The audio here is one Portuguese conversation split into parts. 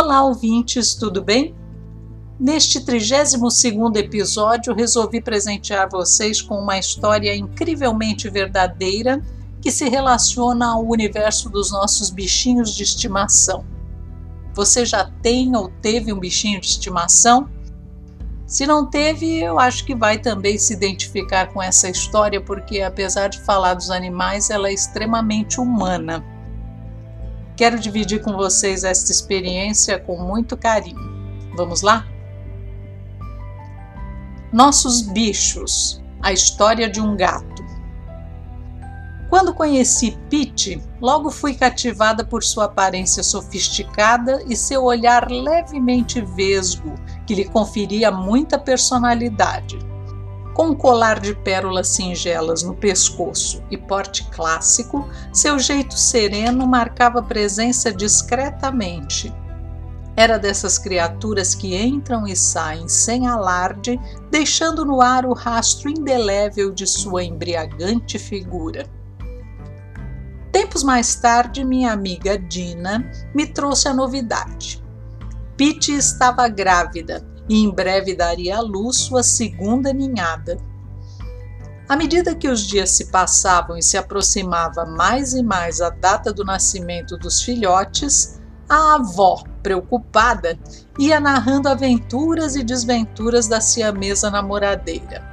Olá, ouvintes, tudo bem? Neste 32º episódio, resolvi presentear vocês com uma história incrivelmente verdadeira que se relaciona ao universo dos nossos bichinhos de estimação. Você já tem ou teve um bichinho de estimação? Se não teve, eu acho que vai também se identificar com essa história, porque apesar de falar dos animais, ela é extremamente humana. Quero dividir com vocês esta experiência com muito carinho. Vamos lá? Nossos bichos a história de um gato. Quando conheci Pete, logo fui cativada por sua aparência sofisticada e seu olhar levemente vesgo, que lhe conferia muita personalidade. Com um colar de pérolas singelas no pescoço e porte clássico, seu jeito sereno marcava presença discretamente. Era dessas criaturas que entram e saem sem alarde, deixando no ar o rastro indelével de sua embriagante figura. Tempos mais tarde, minha amiga Dina me trouxe a novidade. Pete estava grávida e em breve daria à luz sua segunda ninhada. À medida que os dias se passavam e se aproximava mais e mais a data do nascimento dos filhotes, a avó, preocupada, ia narrando aventuras e desventuras da siamesa namoradeira.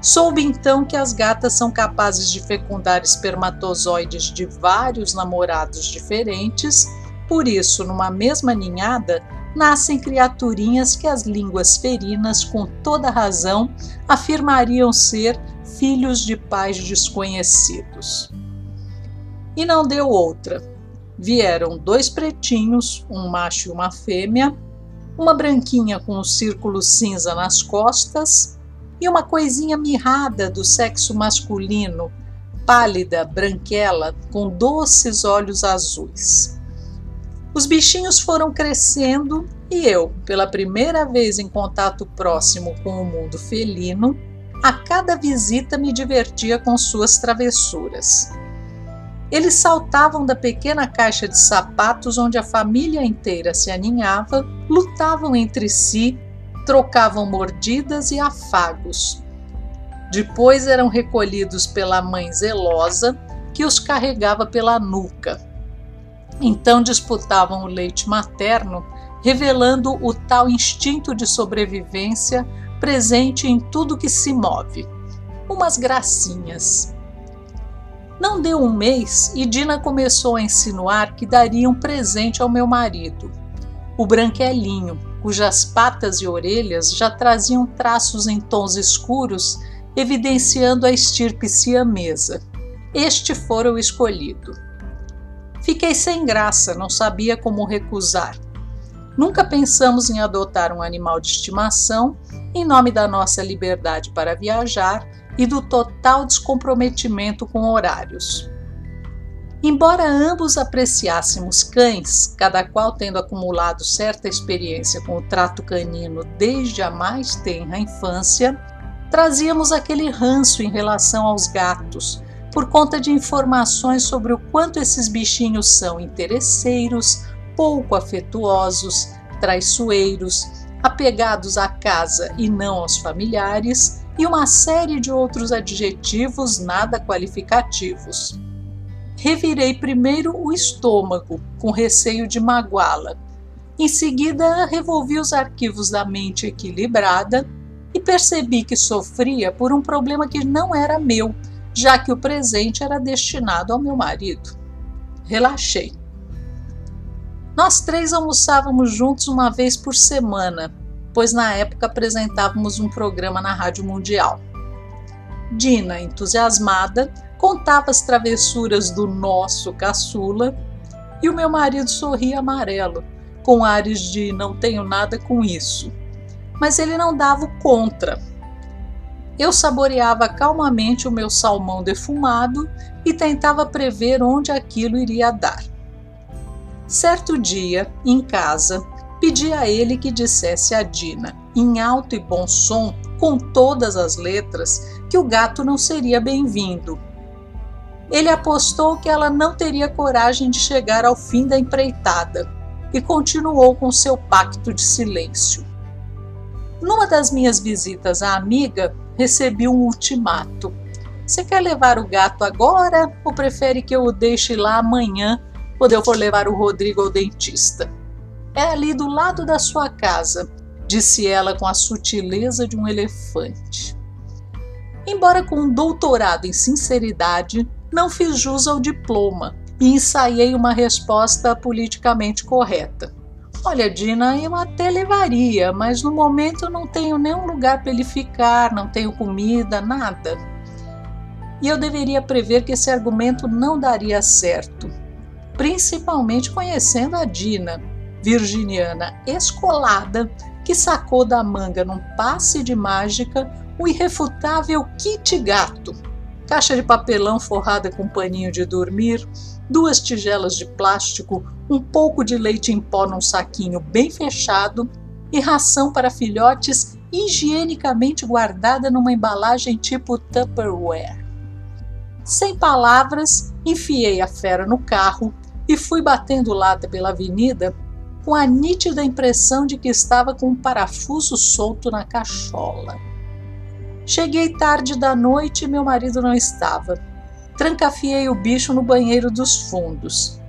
Soube então que as gatas são capazes de fecundar espermatozoides de vários namorados diferentes, por isso, numa mesma ninhada, nascem criaturinhas que as línguas ferinas, com toda razão, afirmariam ser filhos de pais desconhecidos. E não deu outra. Vieram dois pretinhos, um macho e uma fêmea, uma branquinha com um círculo cinza nas costas e uma coisinha mirrada do sexo masculino, pálida, branquela, com doces olhos azuis. Os bichinhos foram crescendo e eu, pela primeira vez em contato próximo com o mundo felino, a cada visita me divertia com suas travessuras. Eles saltavam da pequena caixa de sapatos onde a família inteira se aninhava, lutavam entre si, trocavam mordidas e afagos. Depois eram recolhidos pela mãe zelosa, que os carregava pela nuca então disputavam o leite materno, revelando o tal instinto de sobrevivência presente em tudo que se move. Umas gracinhas. Não deu um mês e Dina começou a insinuar que daria um presente ao meu marido, o branquelinho, cujas patas e orelhas já traziam traços em tons escuros, evidenciando a estirpe siamesa. Este fora o escolhido. Fiquei sem graça, não sabia como recusar. Nunca pensamos em adotar um animal de estimação em nome da nossa liberdade para viajar e do total descomprometimento com horários. Embora ambos apreciássemos cães, cada qual tendo acumulado certa experiência com o trato canino desde a mais tenra infância, trazíamos aquele ranço em relação aos gatos, por conta de informações sobre o quanto esses bichinhos são interesseiros, pouco afetuosos, traiçoeiros, apegados à casa e não aos familiares, e uma série de outros adjetivos nada qualificativos. Revirei primeiro o estômago, com receio de magoá-la. Em seguida, revolvi os arquivos da mente equilibrada e percebi que sofria por um problema que não era meu já que o presente era destinado ao meu marido. Relaxei. Nós três almoçávamos juntos uma vez por semana, pois na época apresentávamos um programa na Rádio Mundial. Dina, entusiasmada, contava as travessuras do nosso caçula e o meu marido sorria amarelo, com ares de não tenho nada com isso. Mas ele não dava o contra. Eu saboreava calmamente o meu salmão defumado e tentava prever onde aquilo iria dar. Certo dia, em casa, pedi a ele que dissesse a Dina, em alto e bom som, com todas as letras, que o gato não seria bem-vindo. Ele apostou que ela não teria coragem de chegar ao fim da empreitada e continuou com seu pacto de silêncio. Numa das minhas visitas à amiga, recebi um ultimato. Você quer levar o gato agora ou prefere que eu o deixe lá amanhã quando eu for levar o Rodrigo ao dentista? É ali do lado da sua casa, disse ela com a sutileza de um elefante. Embora com um doutorado em sinceridade, não fiz jus ao diploma e ensaiei uma resposta politicamente correta. Olha, Dina, eu até levaria, mas no momento não tenho nenhum lugar para ele ficar, não tenho comida, nada. E eu deveria prever que esse argumento não daria certo, principalmente conhecendo a Dina, virginiana escolada, que sacou da manga num passe de mágica o irrefutável kit gato. Caixa de papelão forrada com paninho de dormir, duas tigelas de plástico, um pouco de leite em pó num saquinho bem fechado e ração para filhotes higienicamente guardada numa embalagem tipo Tupperware. Sem palavras, enfiei a fera no carro e fui batendo lata pela avenida com a nítida impressão de que estava com um parafuso solto na cachola. Cheguei tarde da noite e meu marido não estava trancafiei o bicho no banheiro dos fundos.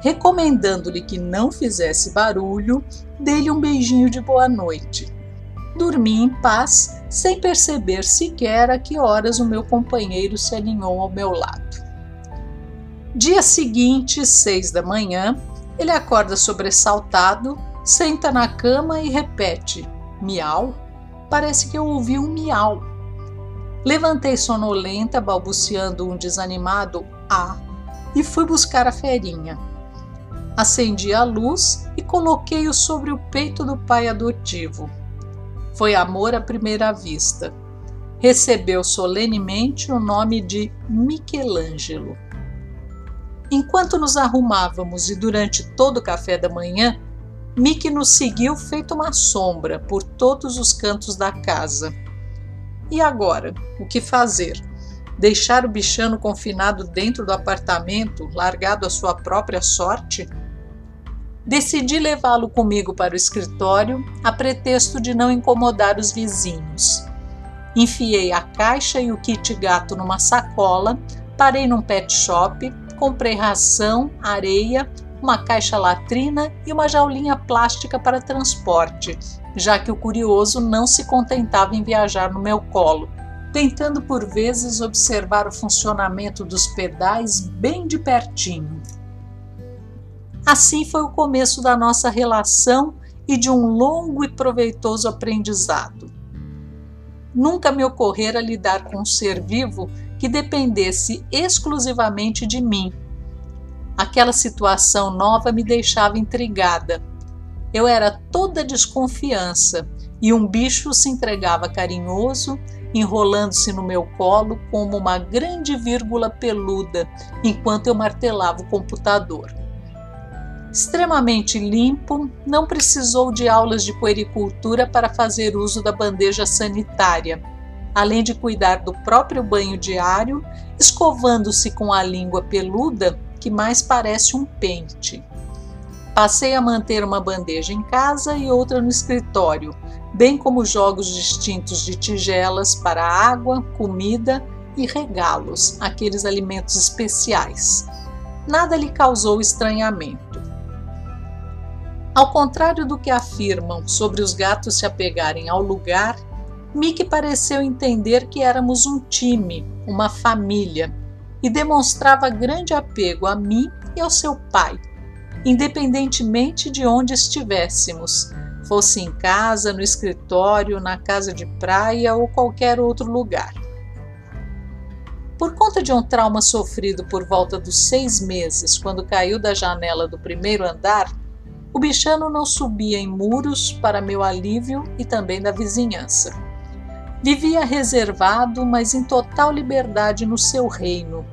Recomendando-lhe que não fizesse barulho, dei-lhe um beijinho de boa noite. Dormi em paz, sem perceber sequer a que horas o meu companheiro se alinhou ao meu lado. Dia seguinte, seis da manhã, ele acorda sobressaltado, senta na cama e repete: miau. Parece que eu ouvi um miau. Levantei sonolenta, balbuciando um desanimado ah, e fui buscar a ferinha. Acendi a luz e coloquei-o sobre o peito do pai adotivo. Foi amor à primeira vista. Recebeu solenemente o nome de Michelangelo. Enquanto nos arrumávamos e durante todo o café da manhã, Mickey nos seguiu feito uma sombra por todos os cantos da casa. E agora, o que fazer? Deixar o bichano confinado dentro do apartamento, largado à sua própria sorte? Decidi levá-lo comigo para o escritório, a pretexto de não incomodar os vizinhos. Enfiei a caixa e o kit gato numa sacola, parei num pet shop, comprei ração, areia, uma caixa latrina e uma jaulinha plástica para transporte, já que o curioso não se contentava em viajar no meu colo, tentando por vezes observar o funcionamento dos pedais bem de pertinho. Assim foi o começo da nossa relação e de um longo e proveitoso aprendizado. Nunca me ocorrera lidar com um ser vivo que dependesse exclusivamente de mim. Aquela situação nova me deixava intrigada eu era toda desconfiança e um bicho se entregava carinhoso, enrolando-se no meu colo como uma grande vírgula peluda enquanto eu martelava o computador. Extremamente limpo, não precisou de aulas de puericultura para fazer uso da bandeja sanitária, além de cuidar do próprio banho diário, escovando-se com a língua peluda que mais parece um pente. Passei a manter uma bandeja em casa e outra no escritório, bem como jogos distintos de tigelas para água, comida e regalos, aqueles alimentos especiais. Nada lhe causou estranhamento. Ao contrário do que afirmam sobre os gatos se apegarem ao lugar, Mickey pareceu entender que éramos um time, uma família, e demonstrava grande apego a mim e ao seu pai independentemente de onde estivéssemos, fosse em casa, no escritório, na casa de praia ou qualquer outro lugar. Por conta de um trauma sofrido por volta dos seis meses, quando caiu da janela do primeiro andar, o bichano não subia em muros para meu alívio e também da vizinhança. Vivia reservado, mas em total liberdade no seu reino,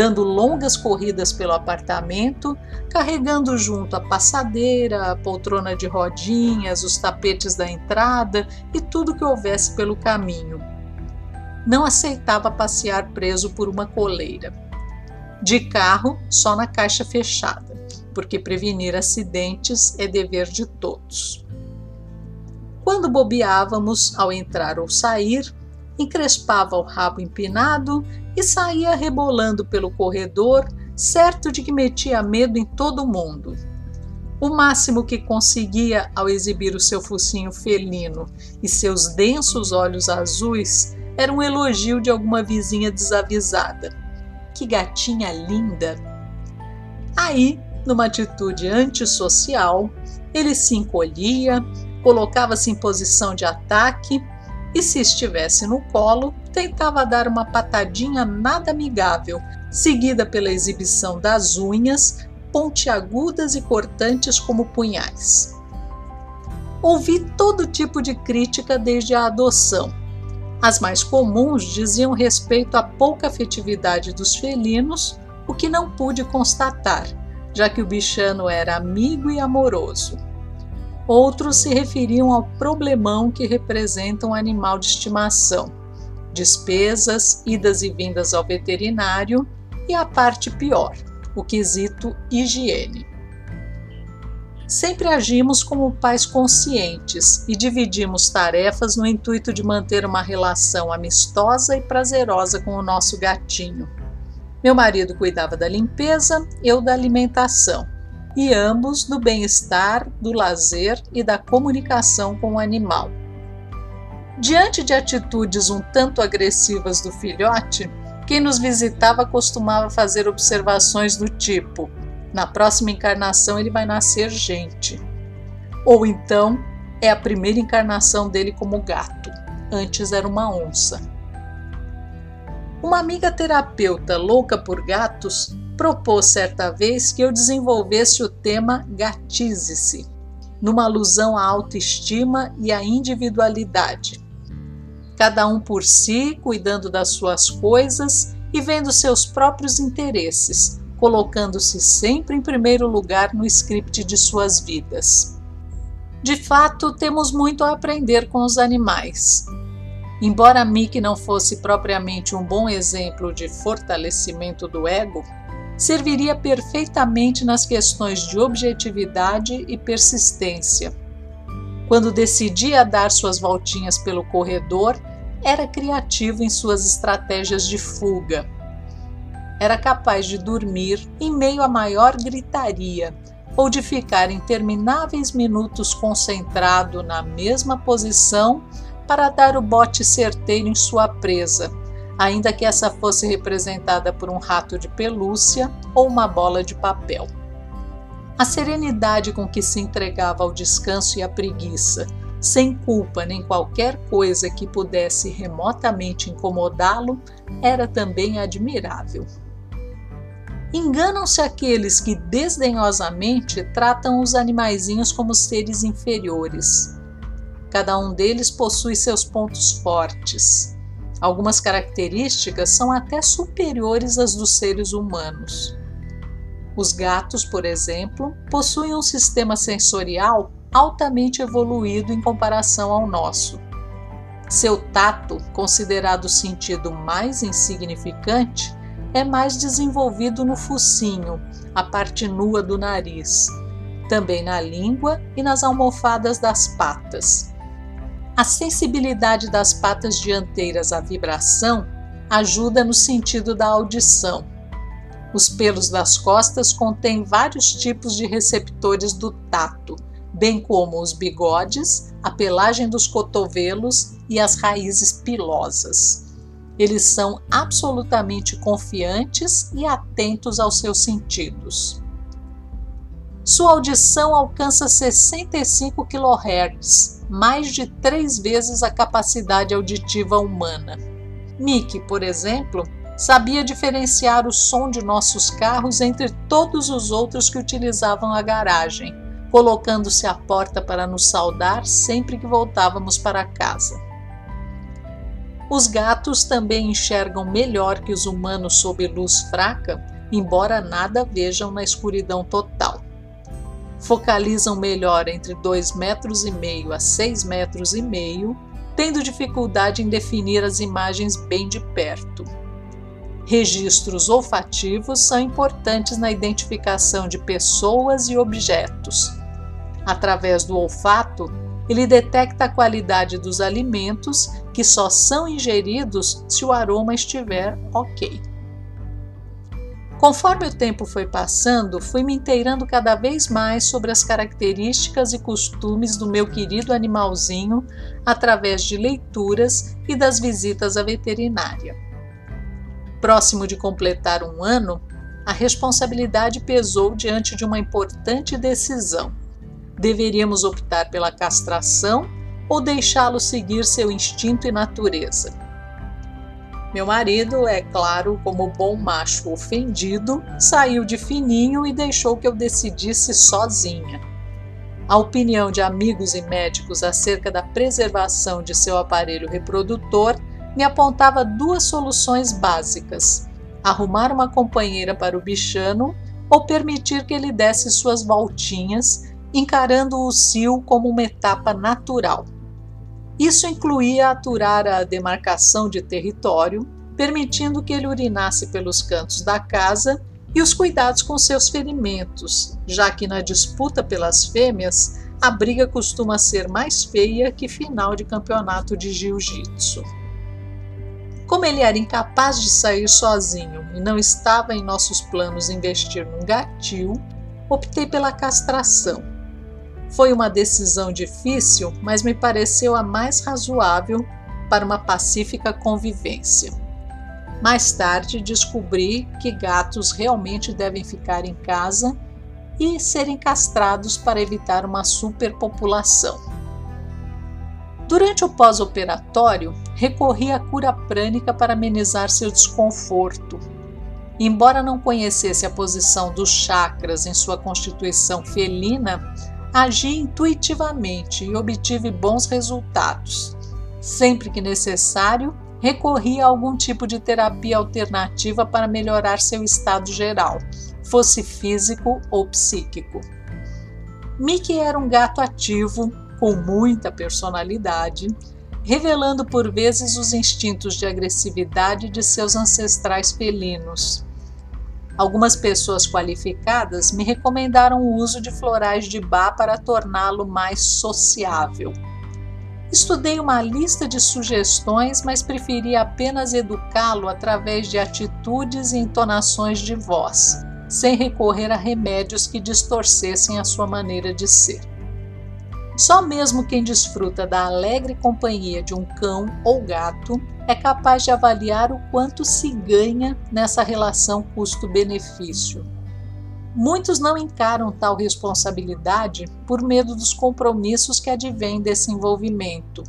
dando longas corridas pelo apartamento, carregando junto a passadeira, a poltrona de rodinhas, os tapetes da entrada e tudo que houvesse pelo caminho. Não aceitava passear preso por uma coleira. De carro, só na caixa fechada, porque prevenir acidentes é dever de todos. Quando bobeávamos ao entrar ou sair, encrespava o rabo empinado e saía rebolando pelo corredor, certo de que metia medo em todo mundo. O máximo que conseguia ao exibir o seu focinho felino e seus densos olhos azuis era um elogio de alguma vizinha desavisada. Que gatinha linda! Aí, numa atitude antissocial, ele se encolhia, colocava-se em posição de ataque e, se estivesse no colo, tentava dar uma patadinha nada amigável, seguida pela exibição das unhas, pontiagudas e cortantes como punhais. Ouvi todo tipo de crítica desde a adoção. As mais comuns diziam respeito à pouca afetividade dos felinos, o que não pude constatar, já que o bichano era amigo e amoroso. Outros se referiam ao problemão que representa um animal de estimação, despesas, idas e vindas ao veterinário e a parte pior, o quesito higiene. Sempre agimos como pais conscientes e dividimos tarefas no intuito de manter uma relação amistosa e prazerosa com o nosso gatinho. Meu marido cuidava da limpeza, eu da alimentação e ambos do bem-estar, do lazer e da comunicação com o animal. Diante de atitudes um tanto agressivas do filhote, quem nos visitava costumava fazer observações do tipo: na próxima encarnação ele vai nascer gente. Ou então, é a primeira encarnação dele como gato, antes era uma onça. Uma amiga terapeuta louca por gatos propôs certa vez que eu desenvolvesse o tema Gatize-se, numa alusão à autoestima e à individualidade. Cada um por si, cuidando das suas coisas e vendo seus próprios interesses, colocando-se sempre em primeiro lugar no script de suas vidas. De fato, temos muito a aprender com os animais. Embora Mickey não fosse propriamente um bom exemplo de fortalecimento do ego, serviria perfeitamente nas questões de objetividade e persistência. Quando decidia dar suas voltinhas pelo corredor, era criativo em suas estratégias de fuga. Era capaz de dormir em meio à maior gritaria ou de ficar intermináveis minutos concentrado na mesma posição para dar o bote certeiro em sua presa, ainda que essa fosse representada por um rato de pelúcia ou uma bola de papel. A serenidade com que se entregava ao descanso e à preguiça, sem culpa nem qualquer coisa que pudesse remotamente incomodá-lo, era também admirável. Enganam-se aqueles que desdenhosamente tratam os animaizinhos como seres inferiores. Cada um deles possui seus pontos fortes, Algumas características são até superiores às dos seres humanos. Os gatos, por exemplo, possuem um sistema sensorial altamente evoluído em comparação ao nosso. Seu tato, considerado o sentido mais insignificante, é mais desenvolvido no focinho, a parte nua do nariz, também na língua e nas almofadas das patas. A sensibilidade das patas dianteiras à vibração ajuda no sentido da audição. Os pelos das costas contêm vários tipos de receptores do tato, bem como os bigodes, a pelagem dos cotovelos e as raízes pilosas. Eles são absolutamente confiantes e atentos aos seus sentidos. Sua audição alcança 65 kHz, mais de três vezes a capacidade auditiva humana. Mickey, por exemplo, sabia diferenciar o som de nossos carros entre todos os outros que utilizavam a garagem, colocando-se à porta para nos saudar sempre que voltávamos para casa. Os gatos também enxergam melhor que os humanos sob luz fraca, embora nada vejam na escuridão total. Focalizam melhor entre 2 metros e meio a 6 metros e meio, tendo dificuldade em definir as imagens bem de perto. Registros olfativos são importantes na identificação de pessoas e objetos. Através do olfato, ele detecta a qualidade dos alimentos que só são ingeridos se o aroma estiver ok. Conforme o tempo foi passando, fui me inteirando cada vez mais sobre as características e costumes do meu querido animalzinho através de leituras e das visitas à veterinária. Próximo de completar um ano, a responsabilidade pesou diante de uma importante decisão deveríamos optar pela castração ou deixá-lo seguir seu instinto e natureza. Meu marido, é claro, como bom macho ofendido, saiu de fininho e deixou que eu decidisse sozinha. A opinião de amigos e médicos acerca da preservação de seu aparelho reprodutor me apontava duas soluções básicas: arrumar uma companheira para o bichano ou permitir que ele desse suas voltinhas encarando o cio como uma etapa natural. Isso incluía aturar a demarcação de território, permitindo que ele urinasse pelos cantos da casa e os cuidados com seus ferimentos, já que na disputa pelas fêmeas a briga costuma ser mais feia que final de campeonato de jiu-jitsu. Como ele era incapaz de sair sozinho e não estava em nossos planos investir num gatil, optei pela castração foi uma decisão difícil, mas me pareceu a mais razoável para uma pacífica convivência. Mais tarde descobri que gatos realmente devem ficar em casa e serem castrados para evitar uma superpopulação. Durante o pós-operatório, recorri à cura prânica para amenizar seu desconforto. Embora não conhecesse a posição dos chakras em sua constituição felina, Agi intuitivamente e obtive bons resultados. Sempre que necessário, recorri a algum tipo de terapia alternativa para melhorar seu estado geral, fosse físico ou psíquico. Mickey era um gato ativo, com muita personalidade, revelando por vezes os instintos de agressividade de seus ancestrais felinos. Algumas pessoas qualificadas me recomendaram o uso de florais de bar para torná-lo mais sociável. Estudei uma lista de sugestões, mas preferi apenas educá-lo através de atitudes e entonações de voz, sem recorrer a remédios que distorcessem a sua maneira de ser. Só mesmo quem desfruta da alegre companhia de um cão ou gato é capaz de avaliar o quanto se ganha nessa relação custo-benefício. Muitos não encaram tal responsabilidade por medo dos compromissos que advêm desse envolvimento.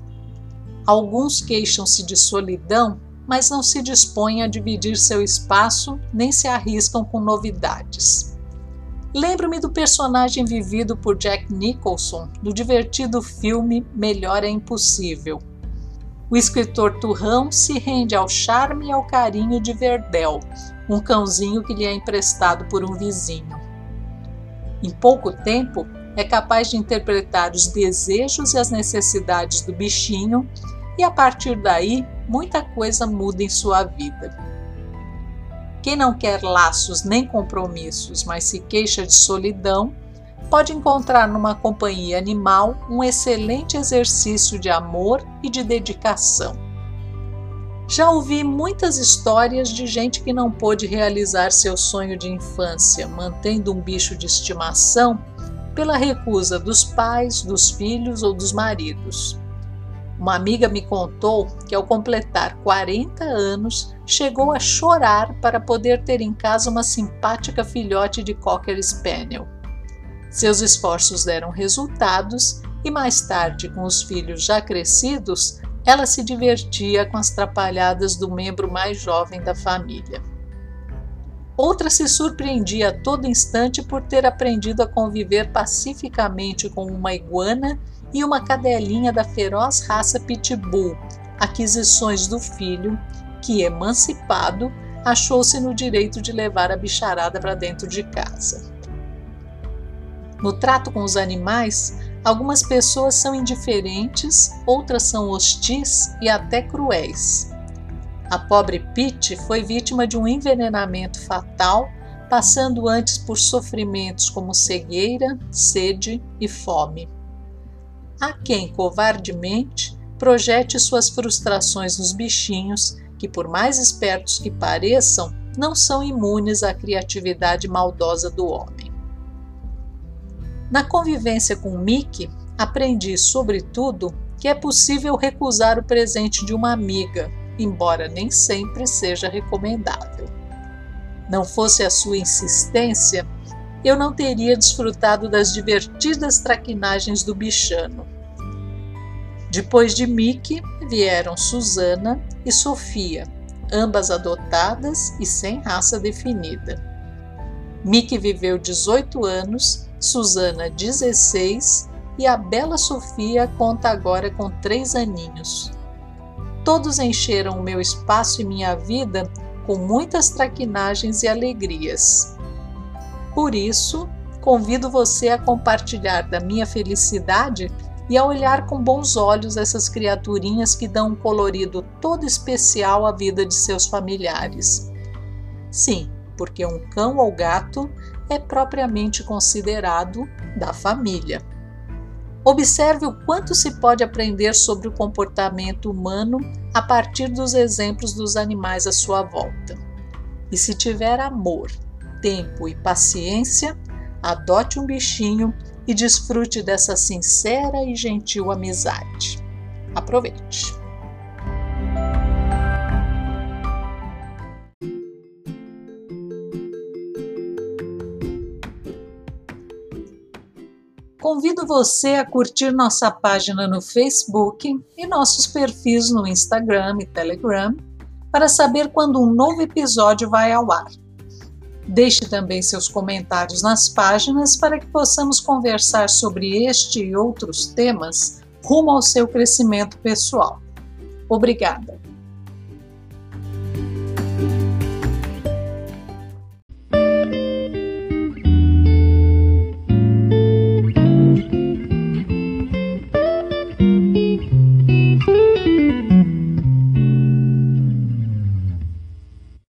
Alguns queixam-se de solidão, mas não se dispõem a dividir seu espaço nem se arriscam com novidades. Lembro-me do personagem vivido por Jack Nicholson no divertido filme Melhor é Impossível. O escritor Turrão se rende ao charme e ao carinho de Verdel, um cãozinho que lhe é emprestado por um vizinho. Em pouco tempo, é capaz de interpretar os desejos e as necessidades do bichinho, e a partir daí, muita coisa muda em sua vida. Quem não quer laços nem compromissos, mas se queixa de solidão, pode encontrar numa companhia animal um excelente exercício de amor e de dedicação. Já ouvi muitas histórias de gente que não pôde realizar seu sonho de infância, mantendo um bicho de estimação pela recusa dos pais, dos filhos ou dos maridos. Uma amiga me contou que, ao completar 40 anos, chegou a chorar para poder ter em casa uma simpática filhote de Cocker Spaniel. Seus esforços deram resultados e, mais tarde, com os filhos já crescidos, ela se divertia com as trapalhadas do membro mais jovem da família. Outra se surpreendia a todo instante por ter aprendido a conviver pacificamente com uma iguana e uma cadelinha da feroz raça Pitbull, aquisições do filho, que, emancipado, achou-se no direito de levar a bicharada para dentro de casa. No trato com os animais, algumas pessoas são indiferentes, outras são hostis e até cruéis. A pobre Pete foi vítima de um envenenamento fatal, passando antes por sofrimentos como cegueira, sede e fome. Há quem, covardemente, projete suas frustrações nos bichinhos que, por mais espertos que pareçam, não são imunes à criatividade maldosa do homem. Na convivência com Mickey, aprendi, sobretudo, que é possível recusar o presente de uma amiga, embora nem sempre seja recomendável. Não fosse a sua insistência, eu não teria desfrutado das divertidas traquinagens do bichano. Depois de Mickey vieram Susana e Sofia, ambas adotadas e sem raça definida. Mickey viveu 18 anos, Susana 16 e a bela Sofia conta agora com três aninhos. Todos encheram o meu espaço e minha vida com muitas traquinagens e alegrias. Por isso, convido você a compartilhar da minha felicidade e a olhar com bons olhos essas criaturinhas que dão um colorido todo especial à vida de seus familiares. Sim, porque um cão ou gato é propriamente considerado da família. Observe o quanto se pode aprender sobre o comportamento humano a partir dos exemplos dos animais à sua volta. E se tiver amor, tempo e paciência, adote um bichinho e desfrute dessa sincera e gentil amizade. Aproveite! Convido você a curtir nossa página no Facebook e nossos perfis no Instagram e Telegram para saber quando um novo episódio vai ao ar. Deixe também seus comentários nas páginas para que possamos conversar sobre este e outros temas rumo ao seu crescimento pessoal. Obrigada!